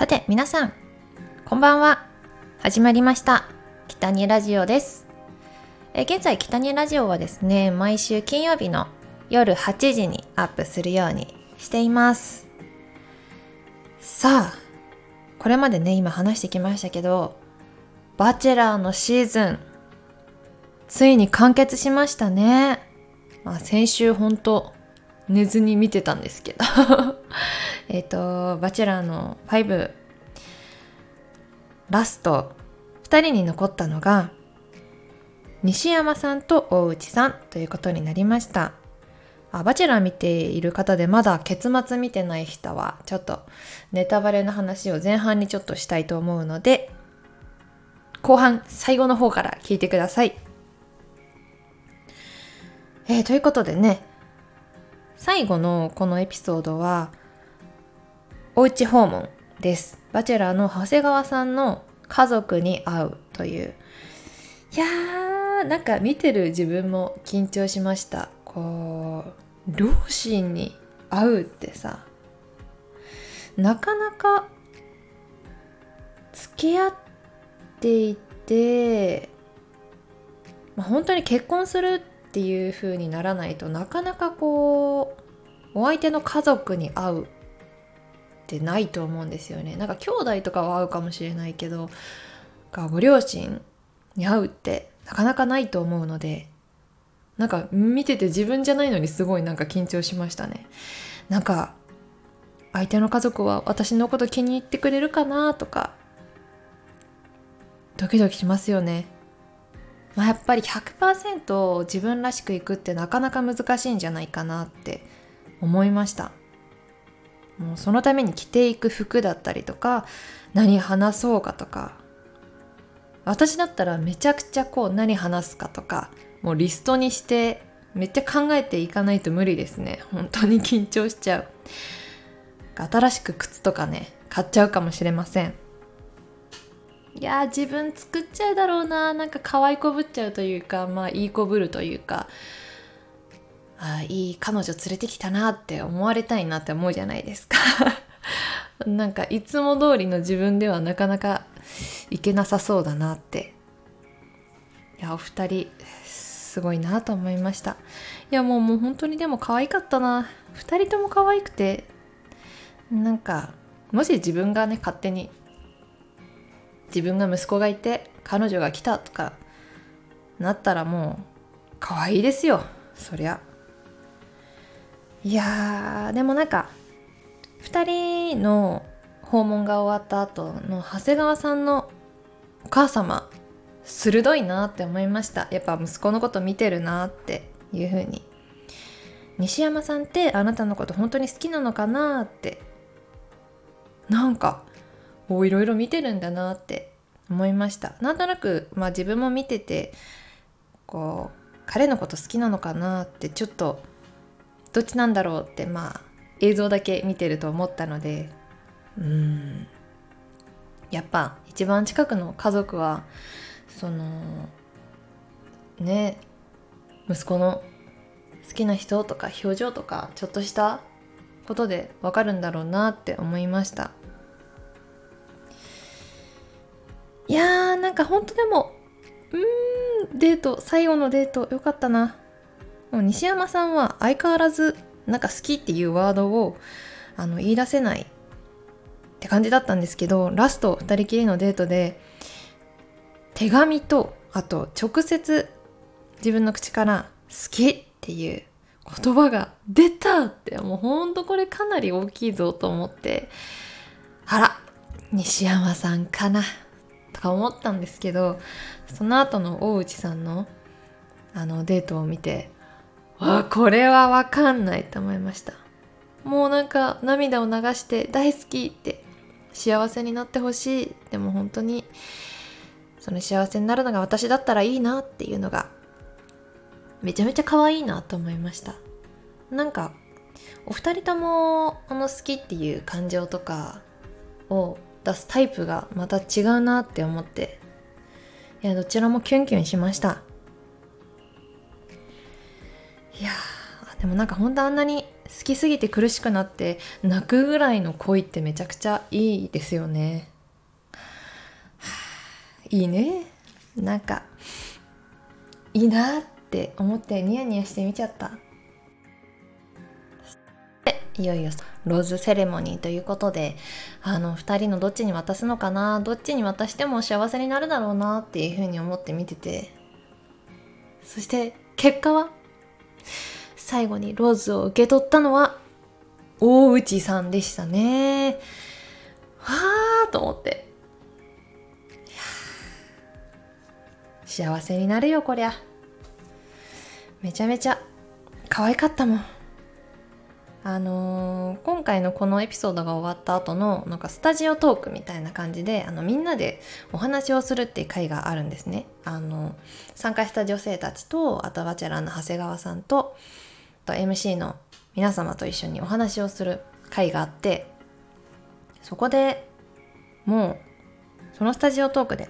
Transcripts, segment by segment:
さて皆さんこんばんは。始まりました。北にラジオです。え現在北にラジオはですね毎週金曜日の夜8時にアップするようにしています。さあこれまでね今話してきましたけどバチェラーのシーズンついに完結しましたね。まあ先週ほんと寝ずに見てたんですけど。えっとバチェラーの5ラスト。2人に残ったのが西山さんと大内さん。ということになりました。あバチェラー見ている方でまだ結末見てない人はちょっとネタバレの話を前半にちょっとしたいと思うので後半最後の方から聞いてください。えー、ということでね最後のこのエピソードはおうち訪問です。バチェラーの長谷川さんの家族に会うといういやーなんか見てる自分も緊張しましたこう両親に会うってさなかなか付き合っていて、まあ、本当に結婚するっていう風にならないとなかなかこうお相手の家族に会うってないと思うんですよね。なんか兄弟とかは会うかもしれないけどご両親に会うってなかなかないと思うのでなんか見てて自分じゃないのにすごいなんか緊張しましたね。なんか相手の家族は私のこと気に入ってくれるかなとかドキドキしますよね、まあ、やっぱり100%自分らしくいくってなかなか難しいんじゃないかなって思いました。もうそのために着ていく服だったりとか何話そうかとか。私だったらめちゃくちゃこう何話すかとかもうリストにしてめっちゃ考えていかないと無理ですね。本当に緊張しちゃう。新しく靴とかね買っちゃうかもしれません。いや自分作っちゃうだろうななんか可愛いこぶっちゃうというかまあいいこぶるというか。あいい彼女連れてきたなって思われたいなって思うじゃないですか。なんかいつも通りの自分ではなかなかいけなさそうだなって。いやお二人すごいなと思いました。いやもうもう本当にでも可愛かったな。二人とも可愛くてなんかもし自分がね勝手に自分が息子がいて彼女が来たとかなったらもう可愛いですよ。そりゃ。いやでもなんか2人の訪問が終わった後の長谷川さんのお母様鋭いなって思いました。やっぱ息子のこと見てるなっていう風に。西山さんってあなたのこと本当に好きなのかなって。なんかいろいろ見てるんだなって思いました。なんとなく、まあ、自分も見ててこう彼のこと好きなのかなってちょっとどっちなんだろうってまあ映像だけ見てると思ったのでうん。やっぱ一番近くの家族はそのね息子の好きな人とか表情とかちょっとしたことでわかるんだろうなって思いました。いやーなんかほんとでもうんデート最後のデートよかったな。西山さんは相変わらずなんか好きっていうワードをあの言い出せないって感じだったんですけどラスト2人きりのデートで手紙とあと直接自分の口から「好き」っていう言葉が出たってもうほんとこれかなり大きいぞと思ってあら西山さんかなとか思ったんですけどその後の大内さんのあのデートを見てあこれはわかんないと思いました。もうなんか涙を流して大好きって幸せになってほしい。でも本当にその幸せになるのが私だったらいいなっていうのがめちゃめちゃ可愛いなと思いました。なんかお二人ともあの好きっていう感情とかを出すタイプがまた違うなって思って。いやどちらもキュンキュンしました。でもなんか本当あんなに好きすぎて苦しくなって泣くぐらいの恋ってめちゃくちゃいいですよね。いいね。なんか、いいなって思ってニヤニヤして見ちゃった。いよいよローズセレモニーということであの2人のどっちに渡すのかなどっちに渡しても幸せになるだろうなっていうふうに思って見ててそして結果は？最後にローズを受け取ったのは大内さんでしたね。わーと思って。幸せになるよこりゃ。めちゃめちゃ可愛かったもん。あのー、今回のこのエピソードが終わった後のなんかスタジオトークみたいな感じであのみんなでお話をするっていう回があるんですね。あの参加した女性たちとあとバチェラーの長谷川さんとと MC の皆様と一緒にお話をする回があってそこでもうそのスタジオトークで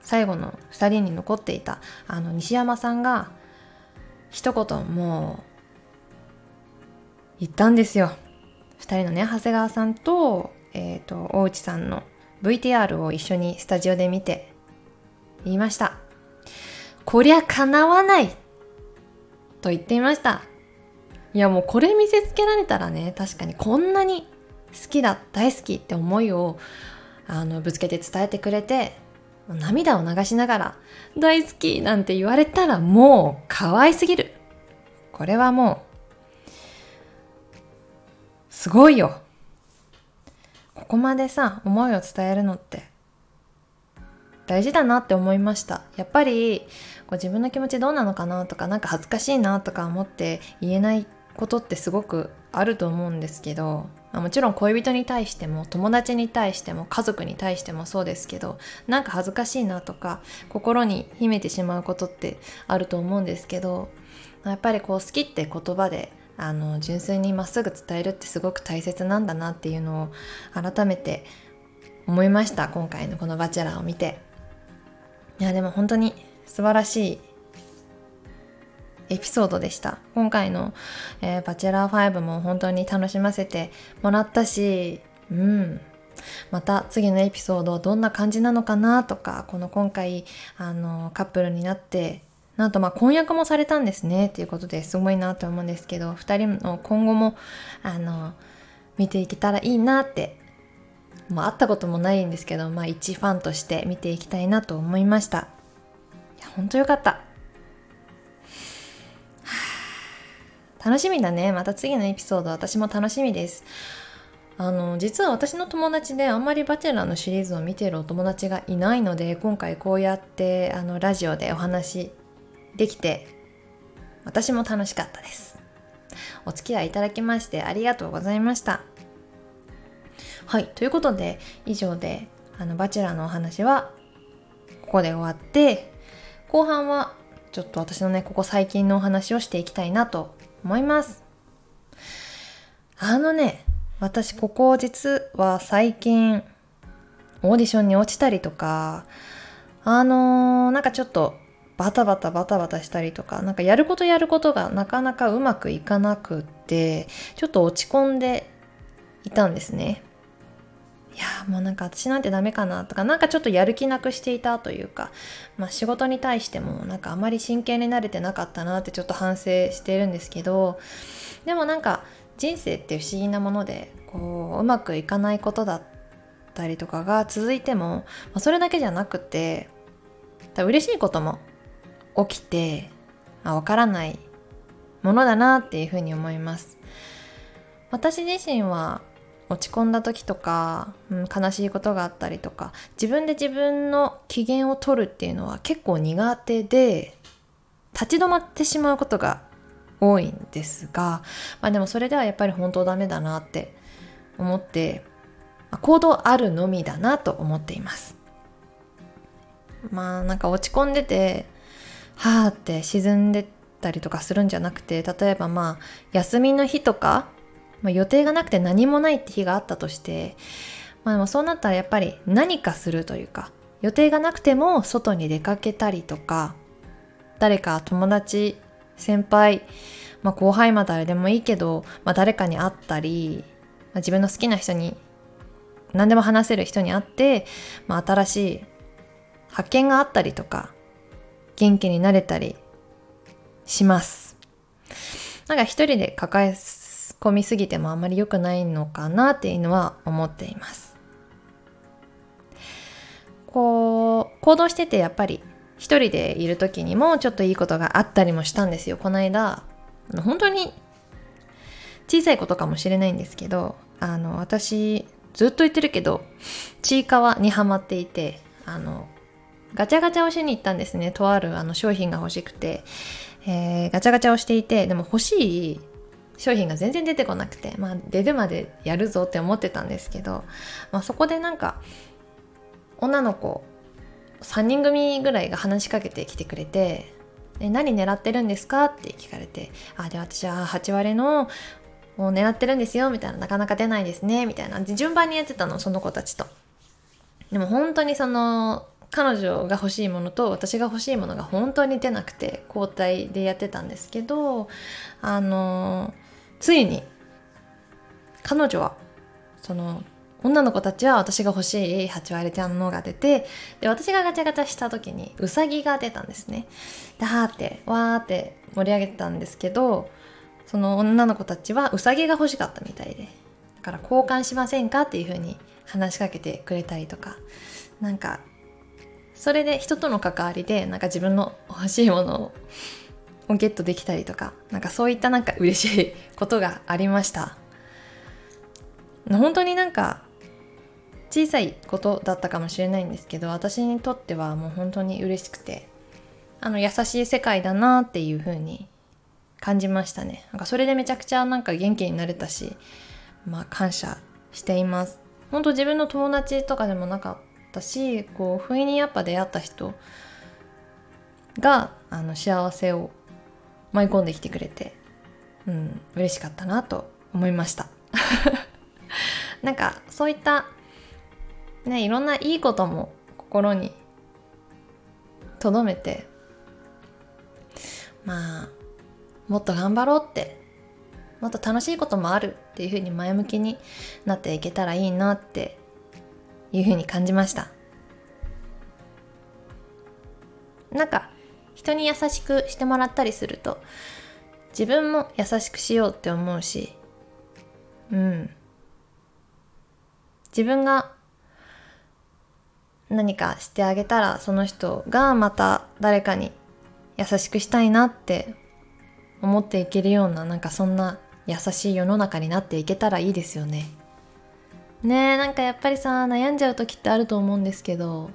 最後の2人に残っていたあの西山さんが一言もう行ったんですよ。2人のね長谷川さんと,、えーと、大内さんの VTR を一緒にスタジオで見て言いました。こりゃかなわないと言っていました。いやもうこれ見せつけられたらね確かにこんなに好きだ大好きって思いをあのぶつけて伝えてくれて涙を流しながら大好きなんて言われたらもう可愛すぎる。これはもうすごいよ。ここまでさ思いを伝えるのって大事だなって思いました。やっぱりこう自分の気持ちどうなのかなとかなんか恥ずかしいなとか思って言えないことってすごくあると思うんですけどまもちろん恋人に対しても友達に対しても家族に対してもそうですけどなんか恥ずかしいなとか心に秘めてしまうことってあると思うんですけどやっぱりこう好きって言葉であの純粋にまっすぐ伝えるってすごく大切なんだなっていうのを改めて思いました今回のこの「バチェラー」を見て。いやでも本当に素晴らしいエピソードでした。今回の、えー、バチェラー5も本当に楽しませてもらったしうん。また次のエピソードどんな感じなのかなとかこの今回あのカップルになってなんとまあ婚約もされたんですねっていうことですごいなと思うんですけど2人の今後もあの見ていけたらいいなってもう会ったこともないんですけどまあ一ファンとして見ていきたいなと思いました。いや本当よかった。楽しみだね。また次のエピソード私も楽しみです。あの実は私の友達であんまりバチェラーのシリーズを見てるお友達がいないので今回こうやってあのラジオでお話できて私も楽しかったです。お付き合いいただきましてありがとうございました。はいということで以上であのバチェラーのお話はここで終わって後半はちょっと私のねここ最近のお話をしていきたいなと思いますあのね私ここ実は最近オーディションに落ちたりとかあのー、なんかちょっとバタバタバタバタしたりとか、なんかやることやることがなかなかうまくいかなくって、ちょっと落ち込んでいたんですね。いやもうなんか私なんてダメかなとか、なんかちょっとやる気なくしていたというか、まあ仕事に対してもなんかあまり真剣になれてなかったなってちょっと反省してるんですけど、でもなんか人生って不思議なもので、こう、うまくいかないことだったりとかが続いても、まあ、それだけじゃなくて、嬉しいことも起きてあわからないものだなっていうふうに思います。私自身は落ち込んだ時とか、うん、悲しいことがあったりとか自分で自分の機嫌を取るっていうのは結構苦手で立ち止まってしまうことが多いんですが、まあ、でもそれではやっぱり本当ダメだなって思って行動あるのみだなと思っています。まあなんか落ち込んでてはーって沈んでたりとかするんじゃなくて例えばまあ休みの日とか、まあ、予定がなくて何もないって日があったとしてまあでもそうなったらやっぱり何かするというか予定がなくても外に出かけたりとか誰か友達先輩まあ、後輩ま誰でもいいけど、まあ、誰かに会ったり、まあ、自分の好きな人に何でも話せる人に会って、まあ、新しい発見があったりとか元気になれたりします。なんか一人で抱え込みすぎてもあまり良くないのかなっていうのは思っています。こう行動しててやっぱり一人でいる時にもちょっといいことがあったりもしたんですよ。この間本当に小さいことかもしれないんですけどあの私ずっと言ってるけどちいかわにハマっていてあのガチャガチャをしに行ったんですね。とあるあの商品が欲しくて、えー、ガチャガチャをしていてでも欲しい商品が全然出てこなくて、まあ、出るまでやるぞって思ってたんですけど、まあ、そこでなんか女の子3人組ぐらいが話しかけてきてくれて「何狙ってるんですか?」って聞かれて「あで私は8割のを狙ってるんですよ」みたいな「なかなか出ないですね」みたいな順番にやってたのその子たちと。でも本当にその彼女が欲しいものと私が欲しいものが本当に出なくて交代でやってたんですけどあのついに彼女はその女の子たちは私が欲しい8割ちゃんのが出てで私がガチャガチャした時にウサギが出たんですね。ではーってわーって盛り上げてたんですけどその女の子たちはウサギが欲しかったみたいでだから交換しませんかっていう風に話しかけてくれたりとかなんかそれで人との関わりでなんか自分の欲しいものををゲットできたりとかなんかそういったなんか嬉しいことがありました。本当になんか小さいことだったかもしれないんですけど私にとってはもう本当に嬉しくてあの優しい世界だなっていう風に感じましたね。なんかそれでめちゃくちゃなんか元気になれたしまあ感謝しています。本当自分の友達とかでもなかったしこう不意にやっぱ出会った人があの幸せを舞い込んできてくれてうん嬉しかったなと思いました。なんかそういったねいろんないいことも心に留めてまあもっと頑張ろうってもっと楽しいこともあるっていうふうに前向きになっていけたらいいなっていうふうに感じました。なんか人に優しくしてもらったりすると自分も優しくしようって思うしうん自分が何かしてあげたらその人がまた誰かに優しくしたいなって思っていけるようななんかそんな優しい世の中になっていけたらいいですよね。ねえなんかやっぱりさ悩んじゃう時ってあると思うんですけど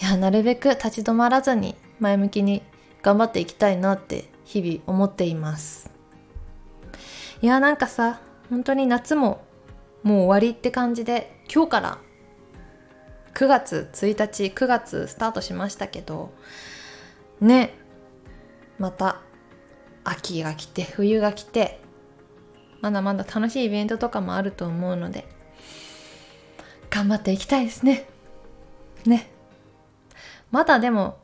いやなるべく立ち止まらずに前向きに頑張っていきたいなって日々思っています。いやなんかさ本当に夏ももう終わりって感じで今日から9月1日9月スタートしましたけどねまた秋が来て冬が来てまだまだ楽しいイベントとかもあると思うので頑張っていきたいですね。ね。まだでも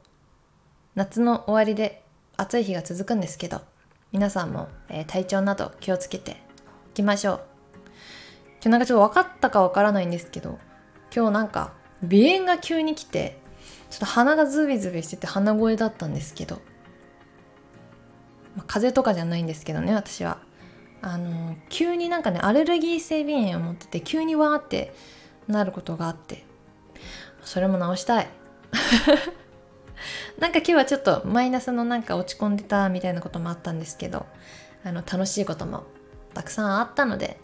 夏の終わりで暑い日が続くんですけど皆さんも、えー、体調など気をつけていきましょう。今日なんかちょっと分かったか分からないんですけど今日なんか鼻炎が急に来てちょっと鼻がズビズビしてて鼻声だったんですけど、まあ、風邪とかじゃないんですけどね私は。あの急になんかねアレルギー性鼻炎を持ってて急にわーってなることがあってそれも治したい。なんか今日はちょっとマイナスのなんか落ち込んでたみたいなこともあったんですけどあの楽しいこともたくさんあったので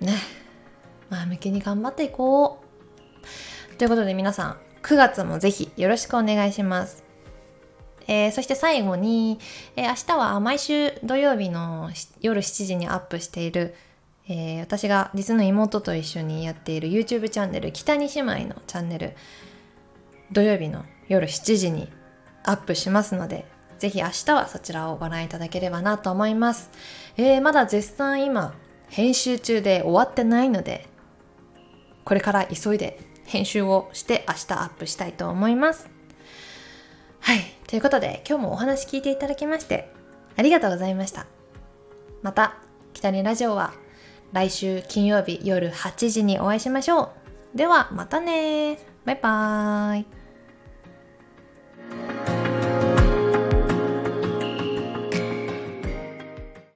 ね前向きに頑張っていこう。ということで皆さん9月もぜひよろしくお願いします。えー、そして最後に、えー、明日は毎週土曜日の夜7時にアップしている、えー、私が実の妹と一緒にやっている YouTube チャンネル北に姉妹のチャンネル土曜日の夜7時にアップしますのでぜひ明日はそちらをご覧いただければなと思います、えー、まだ絶賛今編集中で終わってないのでこれから急いで編集をして明日アップしたいと思います。はいということで今日もお話聞いていただきましてありがとうございました。また北にラジオは来週金曜日夜8時にお会いしましょう。ではまたねバイバーイ。